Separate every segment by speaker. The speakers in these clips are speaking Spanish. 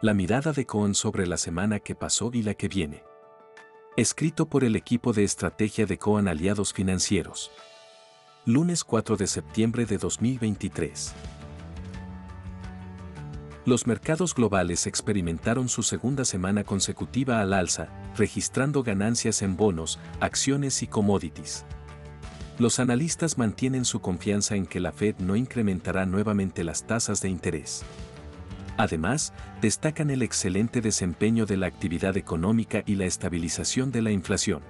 Speaker 1: La mirada de Cohen sobre la semana que pasó y la que viene. Escrito por el equipo de estrategia de Cohen Aliados Financieros. Lunes 4 de septiembre de 2023. Los mercados globales experimentaron su segunda semana consecutiva al alza, registrando ganancias en bonos, acciones y commodities. Los analistas mantienen su confianza en que la Fed no incrementará nuevamente las tasas de interés. Además, destacan el excelente desempeño de la actividad económica y la estabilización de la inflación.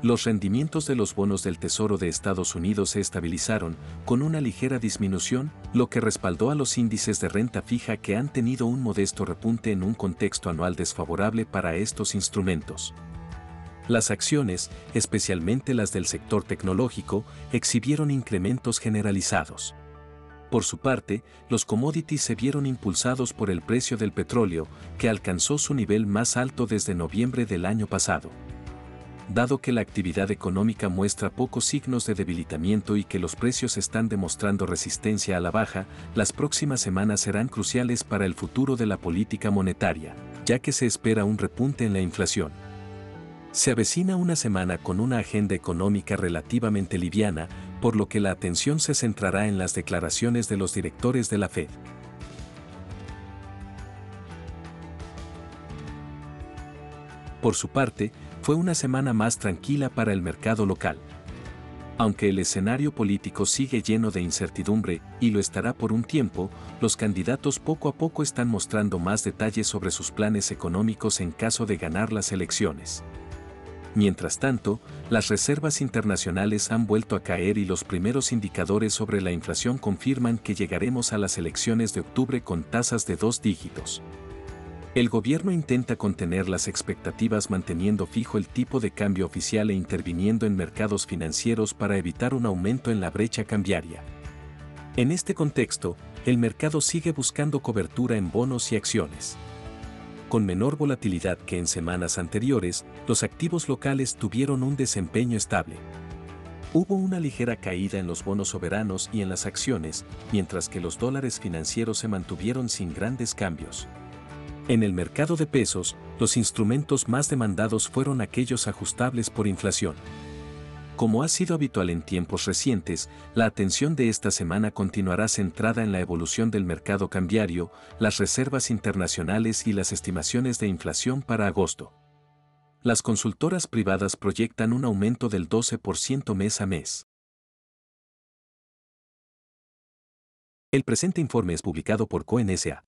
Speaker 1: Los rendimientos de los bonos del Tesoro de Estados Unidos se estabilizaron, con una ligera disminución, lo que respaldó a los índices de renta fija que han tenido un modesto repunte en un contexto anual desfavorable para estos instrumentos. Las acciones, especialmente las del sector tecnológico, exhibieron incrementos generalizados. Por su parte, los commodities se vieron impulsados por el precio del petróleo, que alcanzó su nivel más alto desde noviembre del año pasado. Dado que la actividad económica muestra pocos signos de debilitamiento y que los precios están demostrando resistencia a la baja, las próximas semanas serán cruciales para el futuro de la política monetaria, ya que se espera un repunte en la inflación. Se avecina una semana con una agenda económica relativamente liviana, por lo que la atención se centrará en las declaraciones de los directores de la Fed. Por su parte, fue una semana más tranquila para el mercado local. Aunque el escenario político sigue lleno de incertidumbre, y lo estará por un tiempo, los candidatos poco a poco están mostrando más detalles sobre sus planes económicos en caso de ganar las elecciones. Mientras tanto, las reservas internacionales han vuelto a caer y los primeros indicadores sobre la inflación confirman que llegaremos a las elecciones de octubre con tasas de dos dígitos. El gobierno intenta contener las expectativas manteniendo fijo el tipo de cambio oficial e interviniendo en mercados financieros para evitar un aumento en la brecha cambiaria. En este contexto, el mercado sigue buscando cobertura en bonos y acciones. Con menor volatilidad que en semanas anteriores, los activos locales tuvieron un desempeño estable. Hubo una ligera caída en los bonos soberanos y en las acciones, mientras que los dólares financieros se mantuvieron sin grandes cambios. En el mercado de pesos, los instrumentos más demandados fueron aquellos ajustables por inflación. Como ha sido habitual en tiempos recientes, la atención de esta semana continuará centrada en la evolución del mercado cambiario, las reservas internacionales y las estimaciones de inflación para agosto. Las consultoras privadas proyectan un aumento del 12% mes a mes. El presente informe es publicado por CONSA.